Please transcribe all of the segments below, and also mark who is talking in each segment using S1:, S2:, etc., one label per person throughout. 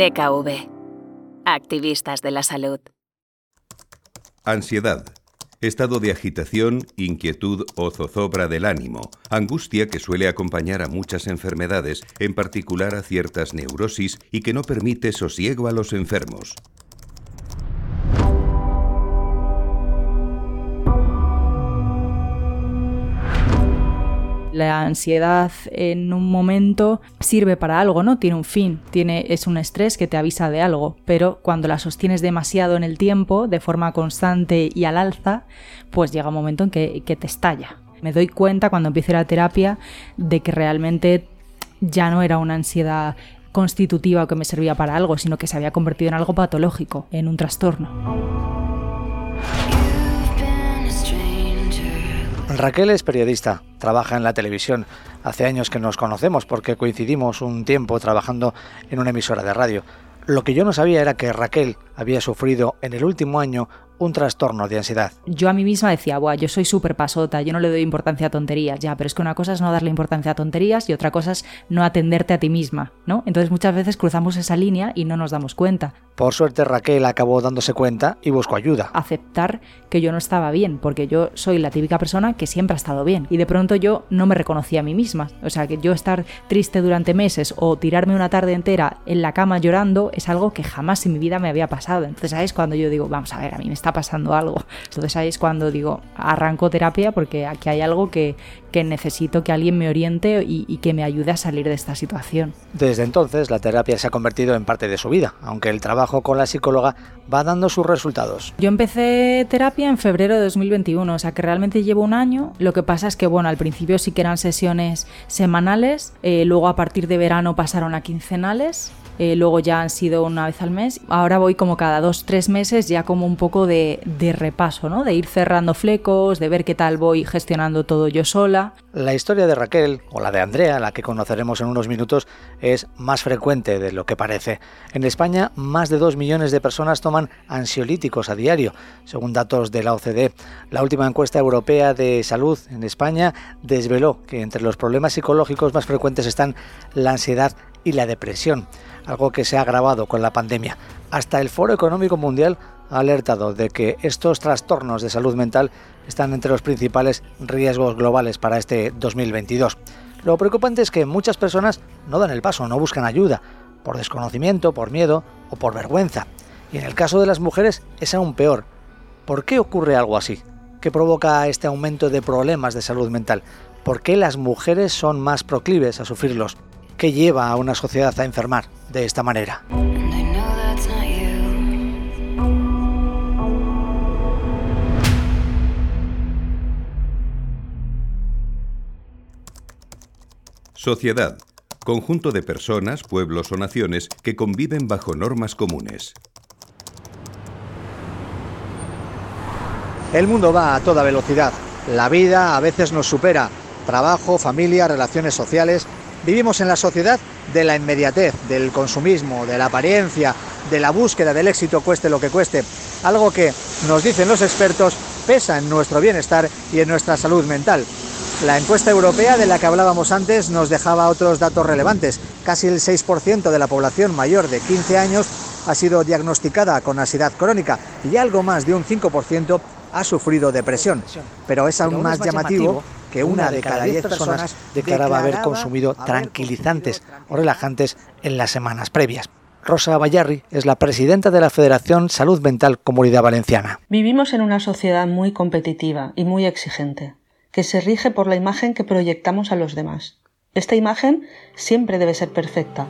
S1: DKV. Activistas de la salud.
S2: Ansiedad. Estado de agitación, inquietud o zozobra del ánimo, angustia que suele acompañar a muchas enfermedades, en particular a ciertas neurosis, y que no permite sosiego a los enfermos.
S3: La ansiedad en un momento sirve para algo, ¿no? Tiene un fin, tiene, es un estrés que te avisa de algo, pero cuando la sostienes demasiado en el tiempo, de forma constante y al alza, pues llega un momento en que, que te estalla. Me doy cuenta cuando empiezo la terapia de que realmente ya no era una ansiedad constitutiva o que me servía para algo, sino que se había convertido en algo patológico, en un trastorno.
S4: Raquel es periodista, trabaja en la televisión. Hace años que nos conocemos porque coincidimos un tiempo trabajando en una emisora de radio. Lo que yo no sabía era que Raquel había sufrido en el último año un trastorno de ansiedad.
S3: Yo a mí misma decía, Buah, yo soy súper pasota, yo no le doy importancia a tonterías, ya, pero es que una cosa es no darle importancia a tonterías y otra cosa es no atenderte a ti misma, ¿no? Entonces muchas veces cruzamos esa línea y no nos damos cuenta.
S4: Por suerte Raquel acabó dándose cuenta y buscó ayuda.
S3: Aceptar que yo no estaba bien, porque yo soy la típica persona que siempre ha estado bien y de pronto yo no me reconocía a mí misma. O sea, que yo estar triste durante meses o tirarme una tarde entera en la cama llorando es algo que jamás en mi vida me había pasado. Entonces, ¿sabes? Cuando yo digo, vamos a ver, a mí me está pasando algo. Entonces ahí es cuando digo, arranco terapia porque aquí hay algo que, que necesito que alguien me oriente y, y, que me ayude a salir de esta situación.
S4: Desde entonces la terapia se ha convertido en parte de su vida, aunque el trabajo con la psicóloga va dando sus resultados.
S3: Yo empecé terapia en febrero de 2021, o sea que realmente llevo un año. Lo que pasa es que, bueno, al principio sí que eran sesiones semanales, eh, luego a partir de verano pasaron a quincenales eh, luego ya han sido una vez al mes. Ahora voy como cada dos, tres meses ya como un poco de, de repaso, ¿no? De ir cerrando flecos, de ver qué tal voy gestionando todo yo sola.
S4: La historia de Raquel, o la de Andrea, la que conoceremos en unos minutos, es más frecuente de lo que parece. En España, más de dos millones de personas toman ansiolíticos a diario, según datos de la OCDE. La última encuesta europea de salud en España desveló que entre los problemas psicológicos más frecuentes están la ansiedad y la depresión algo que se ha agravado con la pandemia. Hasta el Foro Económico Mundial ha alertado de que estos trastornos de salud mental están entre los principales riesgos globales para este 2022. Lo preocupante es que muchas personas no dan el paso, no buscan ayuda, por desconocimiento, por miedo o por vergüenza. Y en el caso de las mujeres es aún peor. ¿Por qué ocurre algo así? ¿Qué provoca este aumento de problemas de salud mental? ¿Por qué las mujeres son más proclives a sufrirlos? ¿Qué lleva a una sociedad a enfermar de esta manera?
S2: Sociedad. Conjunto de personas, pueblos o naciones que conviven bajo normas comunes.
S4: El mundo va a toda velocidad. La vida a veces nos supera. Trabajo, familia, relaciones sociales. Vivimos en la sociedad de la inmediatez, del consumismo, de la apariencia, de la búsqueda del éxito cueste lo que cueste. Algo que, nos dicen los expertos, pesa en nuestro bienestar y en nuestra salud mental. La encuesta europea de la que hablábamos antes nos dejaba otros datos relevantes. Casi el 6% de la población mayor de 15 años ha sido diagnosticada con ansiedad crónica y algo más de un 5% ha sufrido depresión. Pero es aún más llamativo que una de cada diez personas declaraba haber consumido tranquilizantes o relajantes en las semanas previas. Rosa Bayarri es la presidenta de la Federación Salud Mental Comunidad Valenciana.
S5: Vivimos en una sociedad muy competitiva y muy exigente, que se rige por la imagen que proyectamos a los demás. Esta imagen siempre debe ser perfecta.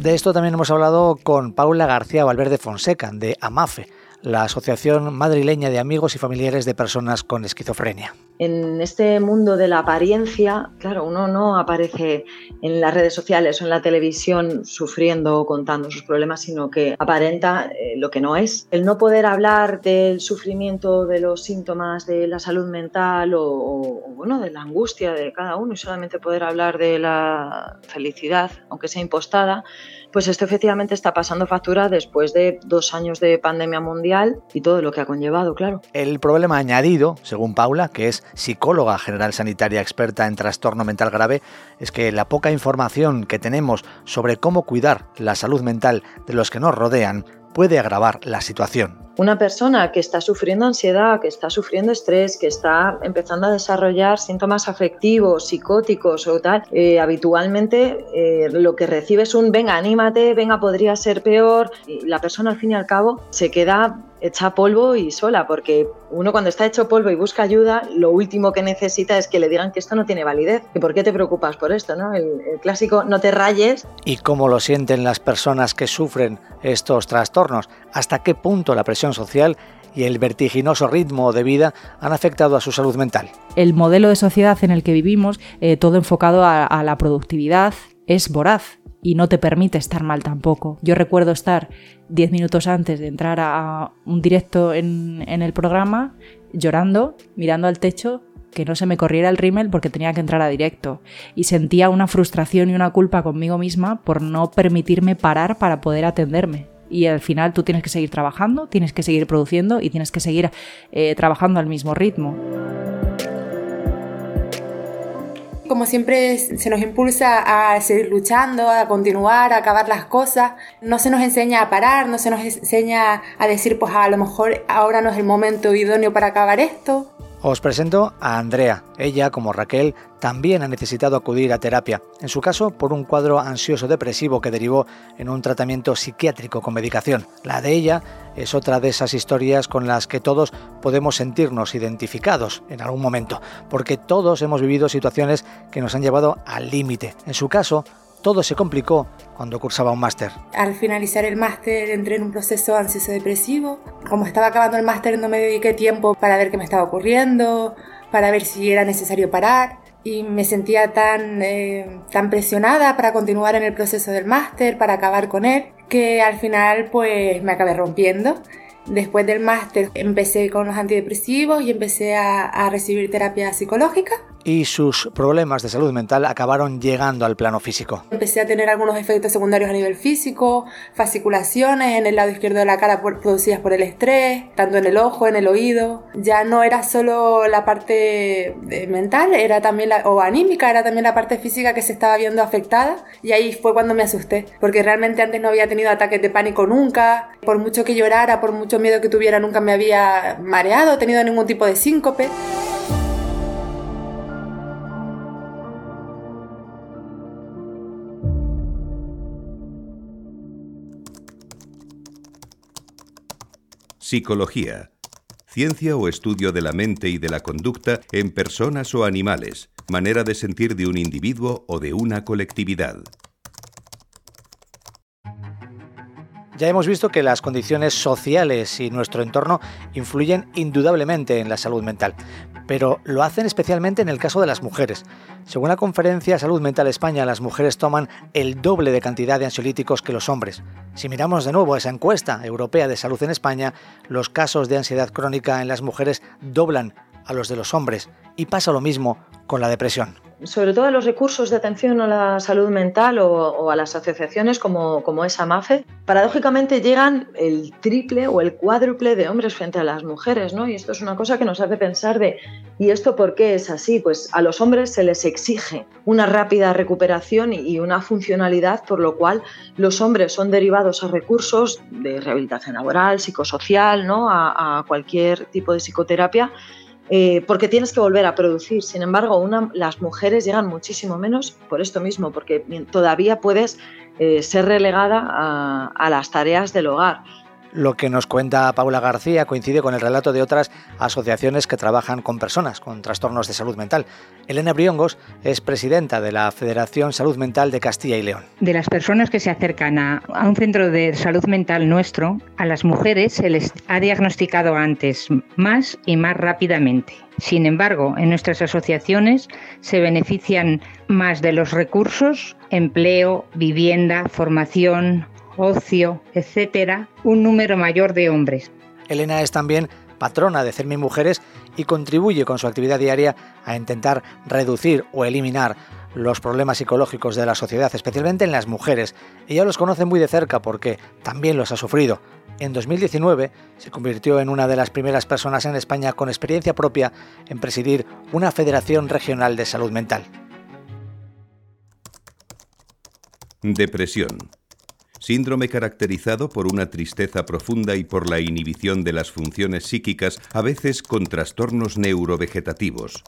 S4: De esto también hemos hablado con Paula García Valverde Fonseca, de AMAFE, la Asociación Madrileña de Amigos y Familiares de Personas con Esquizofrenia.
S6: En este mundo de la apariencia, claro, uno no aparece en las redes sociales o en la televisión sufriendo o contando sus problemas, sino que aparenta eh, lo que no es. El no poder hablar del sufrimiento, de los síntomas de la salud mental o, o bueno, de la angustia de cada uno y solamente poder hablar de la felicidad, aunque sea impostada, pues esto efectivamente está pasando factura después de dos años de pandemia mundial y todo lo que ha conllevado, claro.
S4: El problema añadido, según Paula, que es psicóloga general sanitaria experta en trastorno mental grave, es que la poca información que tenemos sobre cómo cuidar la salud mental de los que nos rodean puede agravar la situación.
S6: Una persona que está sufriendo ansiedad, que está sufriendo estrés, que está empezando a desarrollar síntomas afectivos, psicóticos o tal, eh, habitualmente eh, lo que recibe es un venga, anímate, venga, podría ser peor. Y la persona al fin y al cabo se queda hecha polvo y sola, porque uno cuando está hecho polvo y busca ayuda, lo último que necesita es que le digan que esto no tiene validez. ¿Y por qué te preocupas por esto? ¿no? El, el clásico no te rayes.
S4: ¿Y cómo lo sienten las personas que sufren estos trastornos? ¿Hasta qué punto la presión social y el vertiginoso ritmo de vida han afectado a su salud mental?
S3: El modelo de sociedad en el que vivimos, eh, todo enfocado a, a la productividad, es voraz y no te permite estar mal tampoco. Yo recuerdo estar 10 minutos antes de entrar a un directo en, en, el programa llorando, mirando al techo, que no se me corriera el rímel porque tenía que entrar a directo. Y sentía una frustración y una culpa conmigo misma por no permitirme parar para poder atenderme. Y al final tú tienes que seguir trabajando, tienes que seguir produciendo y tienes que seguir eh, trabajando al mismo ritmo
S7: como siempre se nos impulsa a seguir luchando, a continuar, a acabar las cosas. No se nos enseña a parar, no se nos enseña a decir, pues a lo mejor ahora no es el momento idóneo para acabar esto.
S4: Os presento a Andrea. Ella, como Raquel, también ha necesitado acudir a terapia, en su caso por un cuadro ansioso depresivo que derivó en un tratamiento psiquiátrico con medicación. La de ella es otra de esas historias con las que todos podemos sentirnos identificados en algún momento, porque todos hemos vivido situaciones que nos han llevado al límite. En su caso, todo se complicó cuando cursaba un máster.
S7: Al finalizar el máster entré en un proceso ansioso depresivo. Como estaba acabando el máster no me dediqué tiempo para ver qué me estaba ocurriendo, para ver si era necesario parar y me sentía tan, eh, tan presionada para continuar en el proceso del máster, para acabar con él, que al final pues me acabé rompiendo. Después del máster empecé con los antidepresivos y empecé a, a recibir terapia psicológica
S4: y sus problemas de salud mental acabaron llegando al plano físico.
S7: Empecé a tener algunos efectos secundarios a nivel físico, fasciculaciones en el lado izquierdo de la cara producidas por el estrés, tanto en el ojo, en el oído. Ya no era solo la parte mental, era también la, o anímica, era también la parte física que se estaba viendo afectada y ahí fue cuando me asusté, porque realmente antes no había tenido ataques de pánico nunca, por mucho que llorara, por mucho miedo que tuviera, nunca me había mareado, tenido ningún tipo de síncope.
S2: Psicología. Ciencia o estudio de la mente y de la conducta en personas o animales, manera de sentir de un individuo o de una colectividad.
S4: Ya hemos visto que las condiciones sociales y nuestro entorno influyen indudablemente en la salud mental, pero lo hacen especialmente en el caso de las mujeres. Según la conferencia Salud Mental España, las mujeres toman el doble de cantidad de ansiolíticos que los hombres. Si miramos de nuevo esa encuesta europea de salud en España, los casos de ansiedad crónica en las mujeres doblan a los de los hombres y pasa lo mismo con la depresión
S6: sobre todo a los recursos de atención a la salud mental o, a las asociaciones como, como esa MAFE, paradójicamente llegan el triple o el cuádruple de hombres frente a las mujeres, ¿no? Y esto es una cosa que nos hace pensar de, ¿y esto por qué es así? Pues a los hombres se les exige una rápida recuperación y una funcionalidad, por lo cual los hombres son derivados a recursos de rehabilitación laboral, psicosocial, ¿no? a cualquier tipo de psicoterapia eh, porque tienes que volver a producir. Sin embargo, una, las mujeres llegan muchísimo menos por esto mismo, porque todavía puedes eh, ser relegada a, a las tareas del hogar.
S4: Lo que nos cuenta Paula García coincide con el relato de otras asociaciones que trabajan con personas con trastornos de salud mental. Elena Briongos es presidenta de la Federación Salud Mental de Castilla y León.
S8: De las personas que se acercan a, a un centro de salud mental nuestro, a las mujeres se les ha diagnosticado antes más y más rápidamente. Sin embargo, en nuestras asociaciones se benefician más de los recursos, empleo, vivienda, formación, ocio, etcétera, un número mayor de hombres.
S4: Elena es también patrona de CERMI Mujeres y contribuye con su actividad diaria a intentar reducir o eliminar los problemas psicológicos de la sociedad, especialmente en las mujeres. Ella los conoce muy de cerca porque también los ha sufrido. En 2019 se convirtió en una de las primeras personas en España con experiencia propia en presidir una federación regional de salud mental.
S2: Depresión. Síndrome caracterizado por una tristeza profunda y por la inhibición de las funciones psíquicas, a veces con trastornos neurovegetativos.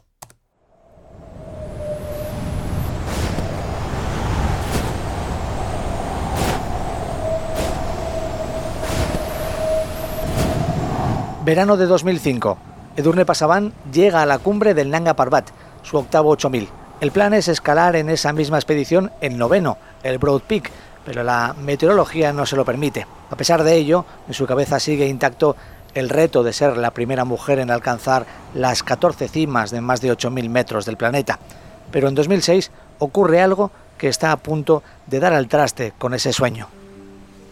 S4: Verano de 2005. Edurne Pasaban llega a la cumbre del Nanga Parbat, su octavo 8000. El plan es escalar en esa misma expedición el noveno, el Broad Peak, pero la meteorología no se lo permite. A pesar de ello, en su cabeza sigue intacto el reto de ser la primera mujer en alcanzar las 14 cimas de más de 8.000 metros del planeta. Pero en 2006 ocurre algo que está a punto de dar al traste con ese sueño.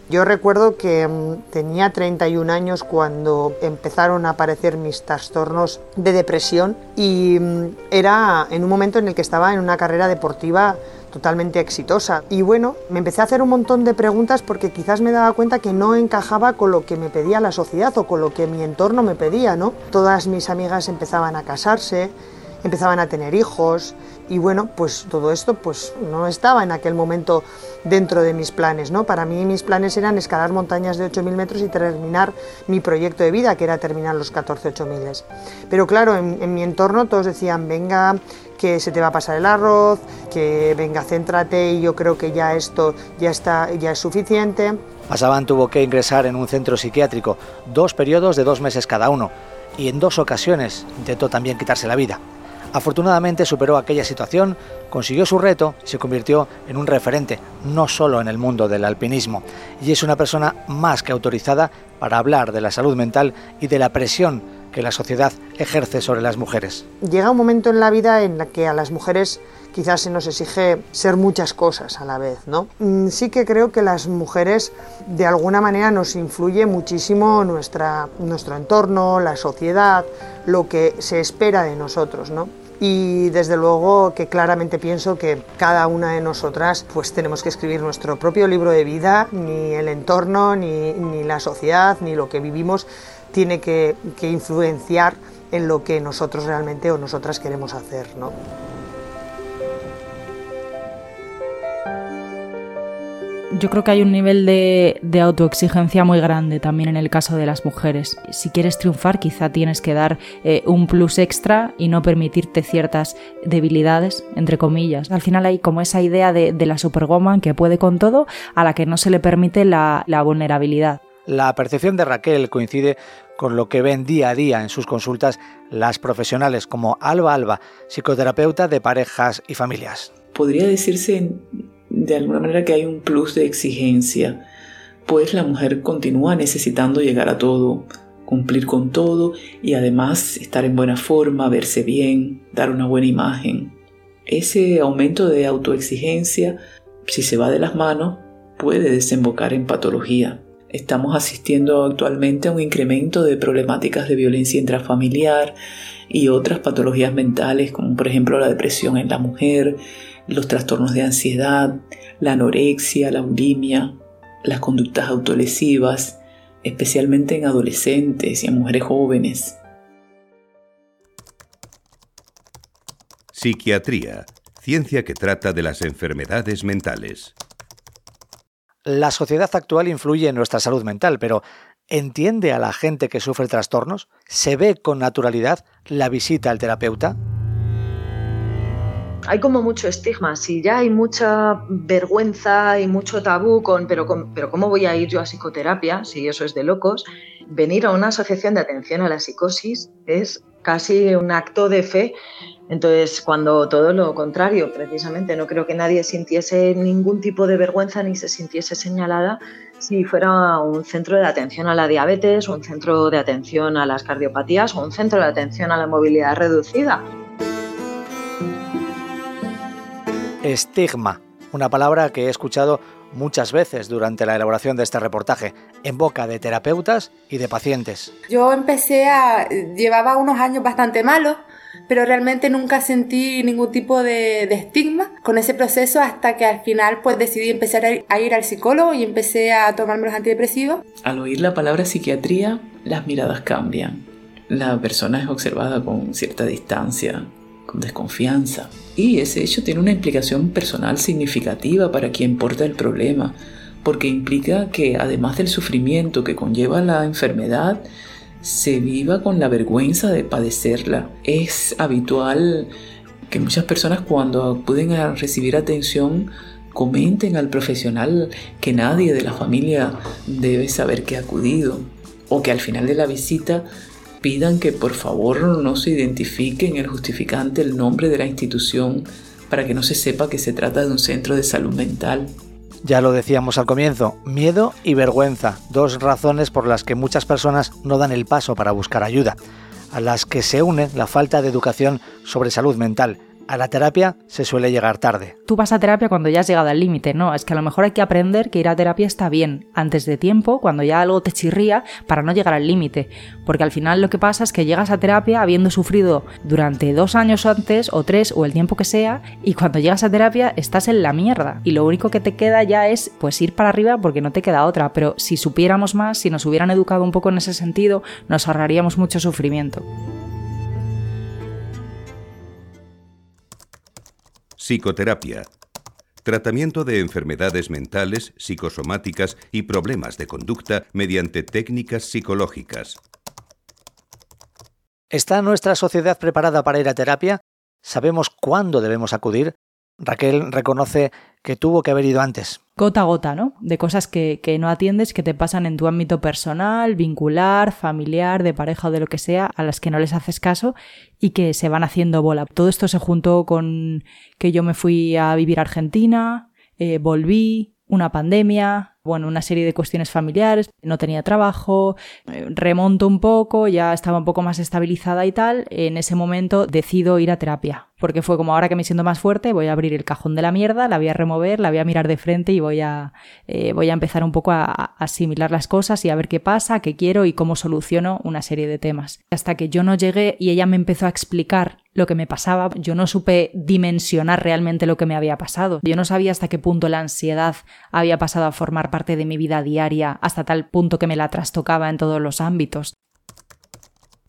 S9: Yo recuerdo que mm, tenía 31 años cuando empezaron a aparecer mis trastornos de depresión y mm, era en un momento en el que estaba en una carrera deportiva totalmente exitosa. Y bueno, me empecé a hacer un montón de preguntas porque quizás me daba cuenta que no encajaba con lo que me pedía la sociedad o con lo que mi entorno me pedía, ¿no? Todas mis amigas empezaban a casarse, empezaban a tener hijos y bueno, pues todo esto pues no estaba en aquel momento dentro de mis planes, ¿no? Para mí mis planes eran escalar montañas de 8.000 metros y terminar mi proyecto de vida, que era terminar los 14 8.000. Pero claro, en, mi entorno todos decían, venga, que se te va a pasar el arroz, que venga, céntrate y yo creo que ya esto ya está ya es suficiente.
S4: Pasaban tuvo que ingresar en un centro psiquiátrico, dos periodos de dos meses cada uno, y en dos ocasiones intentó también quitarse la vida. Afortunadamente superó aquella situación, consiguió su reto y se convirtió en un referente, no solo en el mundo del alpinismo, y es una persona más que autorizada para hablar de la salud mental y de la presión que la sociedad ejerce sobre las mujeres.
S9: Llega un momento en la vida en la que a las mujeres quizás se nos exige ser muchas cosas a la vez, ¿no? Mm, sí que creo que las mujeres de alguna manera nos influye muchísimo nuestra, nuestro entorno, la sociedad, lo que se espera de nosotros, ¿no? Y desde luego que claramente pienso que cada una de nosotras pues tenemos que escribir nuestro propio libro de vida, ni el entorno, ni, ni la sociedad, ni lo que vivimos tiene que, que, influenciar en lo que nosotros realmente o nosotras queremos hacer. ¿no?
S3: Yo creo que hay un nivel de, autoexigencia muy grande también en el caso de las mujeres. Si quieres triunfar, quizá tienes que dar eh, un plus extra y no permitirte ciertas debilidades, entre comillas. Al final hay como esa idea de, la superwoman que puede con todo, a la que no se le permite la, la vulnerabilidad.
S4: La percepción de Raquel coincide con lo que ven día a día en sus consultas las profesionales como Alba Alba, psicoterapeuta de parejas y familias.
S10: Podría decirse de alguna manera que hay un plus de exigencia, pues la mujer continúa necesitando llegar a todo, cumplir con todo y además estar en buena forma, verse bien, dar una buena imagen. Ese aumento de autoexigencia, si se va de las manos, puede desembocar en patología. Estamos asistiendo actualmente a un incremento de problemáticas de violencia intrafamiliar y otras patologías mentales como por ejemplo la depresión en la mujer, los trastornos de ansiedad, la anorexia, la bulimia, las conductas autolesivas, especialmente en adolescentes y en mujeres jóvenes.
S2: Psiquiatría, ciencia que trata de las enfermedades mentales.
S4: La sociedad actual influye en nuestra salud mental, pero ¿entiende a la gente que sufre trastornos? ¿Se ve con naturalidad la visita al terapeuta?
S6: Hay como mucho estigma, si ya hay mucha vergüenza y mucho tabú con pero, pero ¿cómo voy a ir yo a psicoterapia? Si eso es de locos, venir a una asociación de atención a la psicosis es casi un acto de fe. Entonces, cuando todo lo contrario, precisamente, no creo que nadie sintiese ningún tipo de vergüenza ni se sintiese señalada si fuera un centro de atención a la diabetes, un centro de atención a las cardiopatías o un centro de atención a la movilidad reducida.
S4: Estigma, una palabra que he escuchado muchas veces durante la elaboración de este reportaje, en boca de terapeutas y de pacientes.
S7: Yo empecé a... llevaba unos años bastante malos, pero realmente nunca sentí ningún tipo de, estigma con ese proceso hasta que al final pues decidí empezar a ir al psicólogo y empecé a tomarme los antidepresivos.
S10: Al oír la palabra psiquiatría, las miradas cambian. La persona es observada con cierta distancia, con desconfianza. Y ese hecho tiene una implicación personal significativa para quien porta el problema, porque implica que además del sufrimiento que conlleva la enfermedad, se viva con la vergüenza de padecerla. Es habitual que muchas personas cuando acuden a recibir atención comenten al profesional que nadie de la familia debe saber que ha acudido o que al final de la visita pidan que por favor no se identifique en el justificante el nombre de la institución para que no se sepa que se trata de un centro de salud mental.
S4: Ya lo decíamos al comienzo, miedo y vergüenza, dos razones por las que muchas personas no dan el paso para buscar ayuda, a las que se une la falta de educación sobre salud mental a la terapia se suele llegar tarde.
S3: Tú vas a terapia cuando ya has llegado al límite, no, es que a lo mejor hay que aprender que ir a terapia está bien, antes de tiempo, cuando ya algo te chirría, para no llegar al límite, porque al final lo que pasa es que llegas a terapia habiendo sufrido durante dos años antes, o tres, o el tiempo que sea, y cuando llegas a terapia estás en la mierda, y lo único que te queda ya es pues ir para arriba porque no te queda otra, pero si supiéramos más, si nos hubieran educado un poco en ese sentido, nos ahorraríamos mucho sufrimiento.
S2: Psicoterapia. Tratamiento de enfermedades mentales, psicosomáticas y problemas de conducta mediante técnicas psicológicas.
S4: ¿Está nuestra sociedad preparada para ir a terapia? ¿Sabemos cuándo debemos acudir? Raquel reconoce que tuvo que haber ido antes.
S3: Gota a gota, ¿no? De cosas que, que, no atiendes, que te pasan en tu ámbito personal, vincular, familiar, de pareja o de lo que sea, a las que no les haces caso y que se van haciendo bola. Todo esto se juntó con que yo me fui a vivir a Argentina, eh, volví, una pandemia, bueno, una serie de cuestiones familiares, no tenía trabajo, eh, remonto un poco, ya estaba un poco más estabilizada y tal, en ese momento decido ir a terapia, porque fue como ahora que me siento más fuerte, voy a abrir el cajón de la mierda, la voy a remover, la voy a mirar de frente y voy a, eh, voy a empezar un poco a, a, asimilar las cosas y a ver qué pasa, qué quiero y cómo soluciono una serie de temas. Hasta que yo no llegué y ella me empezó a explicar lo que me pasaba, yo no supe dimensionar realmente lo que me había pasado. Yo no sabía hasta qué punto la ansiedad había pasado a formar parte de mi vida diaria hasta tal punto que me la trastocaba en todos los ámbitos.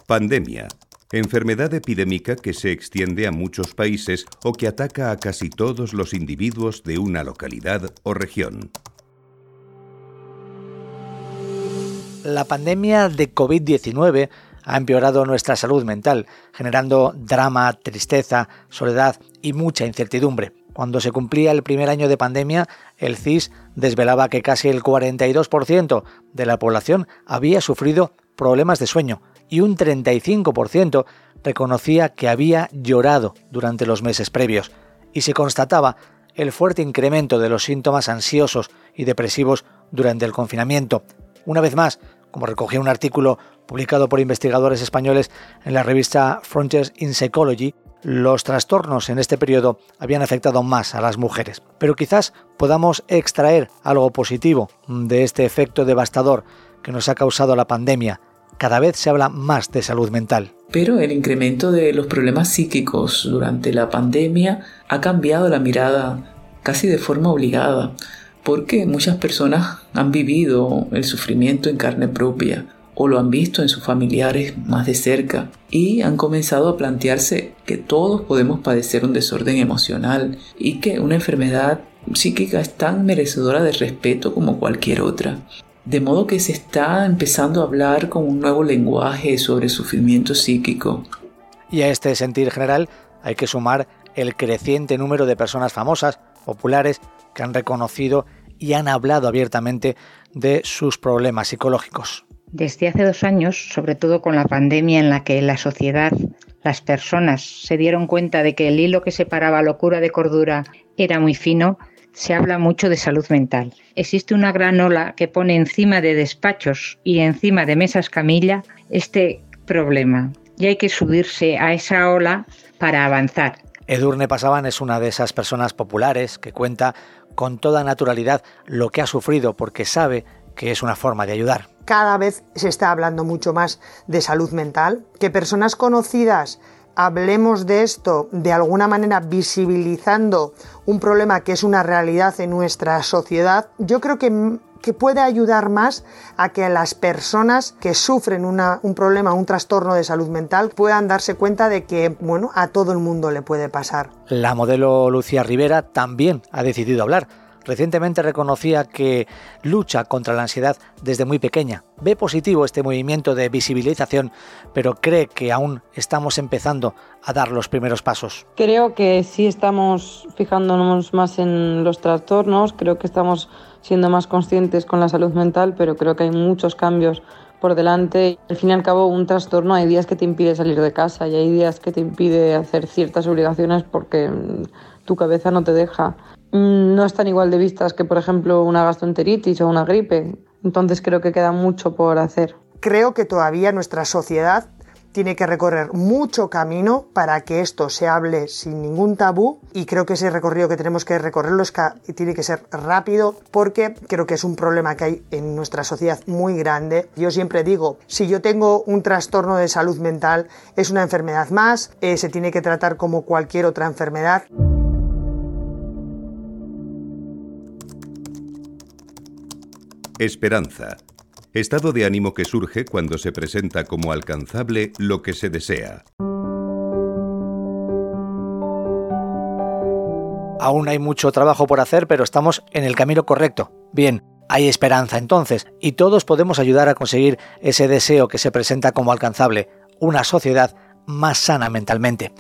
S2: Pandemia. Enfermedad epidémica que se extiende a muchos países o que ataca a casi todos los individuos de una localidad o región.
S4: La pandemia de COVID-19 ha empeorado nuestra salud mental, generando drama, tristeza, soledad y mucha incertidumbre. Cuando se cumplía el primer año de pandemia, el CIS desvelaba que casi el 42% de la población había sufrido problemas de sueño y un 35% reconocía que había llorado durante los meses previos, y se constataba el fuerte incremento de los síntomas ansiosos y depresivos durante el confinamiento. Una vez más, como recogía un artículo publicado por investigadores españoles en la revista Frontiers in Psychology, los trastornos en este periodo habían afectado más a las mujeres. Pero quizás podamos extraer algo positivo de este efecto devastador que nos ha causado la pandemia. Cada vez se habla más de salud mental.
S10: Pero el incremento de los problemas psíquicos durante la pandemia ha cambiado la mirada casi de forma obligada, porque muchas personas han vivido el sufrimiento en carne propia o lo han visto en sus familiares más de cerca y han comenzado a plantearse que todos podemos padecer un desorden emocional y que una enfermedad psíquica es tan merecedora de respeto como cualquier otra. De modo que se está empezando a hablar con un nuevo lenguaje sobre sufrimiento psíquico.
S4: Y a este sentir general hay que sumar el creciente número de personas famosas, populares, que han reconocido y han hablado abiertamente de sus problemas psicológicos.
S8: Desde hace dos años, sobre todo con la pandemia en la que la sociedad, las personas se dieron cuenta de que el hilo que separaba locura de cordura era muy fino, se habla mucho de salud mental. Existe una gran ola que pone encima de despachos y encima de mesas camilla este problema. Y hay que subirse a esa ola para avanzar.
S4: Edurne Pasaban es una de esas personas populares que cuenta con toda naturalidad lo que ha sufrido porque sabe que es una forma de ayudar.
S9: Cada vez se está hablando mucho más de salud mental, que personas conocidas hablemos de esto de alguna manera visibilizando un problema que es una realidad en nuestra sociedad, yo creo que, que puede ayudar más a que las personas que sufren un problema, un trastorno de salud mental, puedan darse cuenta de que, bueno, a todo el mundo le puede pasar.
S4: La modelo Lucía Rivera también ha decidido hablar Recientemente reconocía que lucha contra la ansiedad desde muy pequeña. Ve positivo este movimiento de visibilización, pero cree que aún estamos empezando a dar los primeros pasos.
S11: Creo que sí estamos fijándonos más en los trastornos, creo que estamos siendo más conscientes con la salud mental, pero creo que hay muchos cambios por delante. Al fin y al cabo, un trastorno hay días que te impide salir de casa y hay días que te impide hacer ciertas obligaciones porque tu cabeza no te deja. Mm, no están igual de vistas que, por ejemplo, una gastroenteritis o una gripe. Entonces creo que queda mucho por hacer.
S9: Creo que todavía nuestra sociedad tiene que recorrer mucho camino para que esto se hable sin ningún tabú y creo que ese recorrido que tenemos que recorrerlo tiene que ser rápido porque creo que es un problema que hay en nuestra sociedad muy grande. Yo siempre digo, si yo tengo un trastorno de salud mental es una enfermedad más, eh, se tiene que tratar como cualquier otra enfermedad.
S2: Esperanza. Estado de ánimo que surge cuando se presenta como alcanzable lo que se desea.
S4: Aún hay mucho trabajo por hacer, pero estamos en el camino correcto. Bien, hay esperanza entonces, y todos podemos ayudar a conseguir ese deseo que se presenta como alcanzable, una sociedad más sana mentalmente.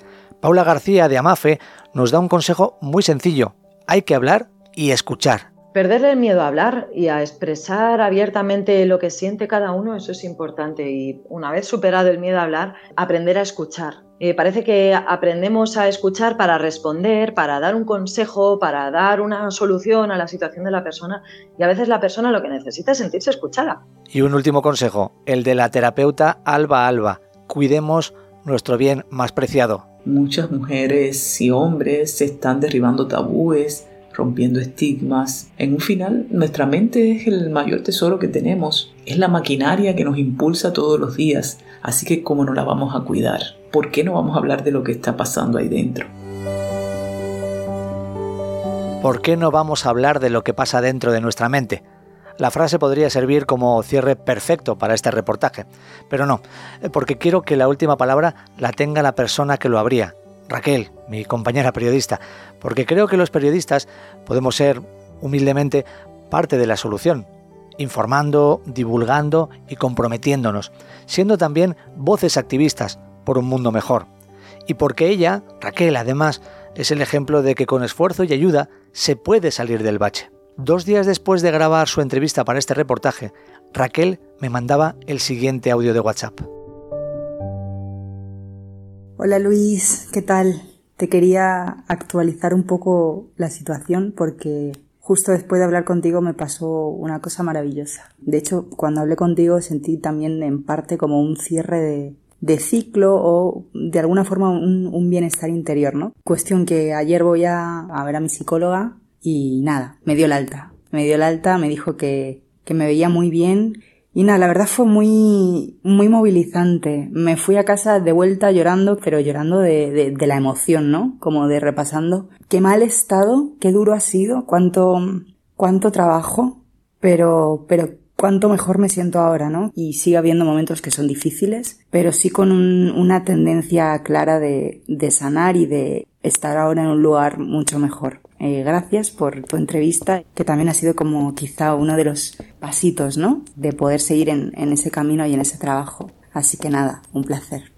S4: Paula García de Amafe nos da un consejo muy sencillo. Hay que hablar y escuchar.
S6: Perderle el miedo a hablar y a expresar abiertamente lo que siente cada uno, eso es importante. Y una vez superado el miedo a hablar, aprender a escuchar. Eh, parece que aprendemos a escuchar para responder, para dar un consejo, para dar una solución a la situación de la persona y a veces la persona lo que necesita es sentirse escuchada.
S4: Y un último consejo, el de la terapeuta Alba Alba. Cuidemos nuestro bien más preciado.
S10: Muchas mujeres y hombres se están derribando tabúes, rompiendo estigmas. En un final, nuestra mente es el mayor tesoro que tenemos, es la maquinaria que nos impulsa todos los días, así que ¿cómo no la vamos a cuidar? ¿Por qué no vamos a hablar de lo que está pasando ahí dentro?
S4: ¿Por qué no vamos a hablar de lo que pasa dentro de nuestra mente? La frase podría servir como cierre perfecto para este reportaje, pero no, porque quiero que la última palabra la tenga la persona que lo habría, Raquel, mi compañera periodista, porque creo que los periodistas podemos ser, humildemente, parte de la solución, informando, divulgando y comprometiéndonos, siendo también voces activistas por un mundo mejor. Y porque ella, Raquel, además, es el ejemplo de que con esfuerzo y ayuda se puede salir del bache. Dos días después de grabar su entrevista para este reportaje, Raquel me mandaba el siguiente audio de WhatsApp.
S12: Hola Luis, ¿qué tal? Te quería actualizar un poco la situación porque justo después de hablar contigo me pasó una cosa maravillosa. De hecho, cuando hablé contigo sentí también en parte como un cierre de, ciclo o de alguna forma un, bienestar interior, ¿no? Cuestión que ayer voy a, a ver a mi psicóloga y nada, me dio la alta. Me dio la alta, me dijo que, que me veía muy bien y nada, la verdad fue muy, muy movilizante. Me fui a casa de vuelta llorando, pero llorando de, de, la emoción, ¿no? Como de repasando. Qué mal estado, qué duro ha sido, cuánto, cuánto trabajo, pero, pero cuánto mejor me siento ahora, ¿no? Y sigue habiendo momentos que son difíciles, pero sí con una tendencia clara de, de sanar y de estar ahora en un lugar mucho mejor. Eh, gracias por tu entrevista, que también ha sido como quizá uno de los pasitos, ¿no? De poder seguir en, en ese camino y en ese trabajo. Así que nada, un placer.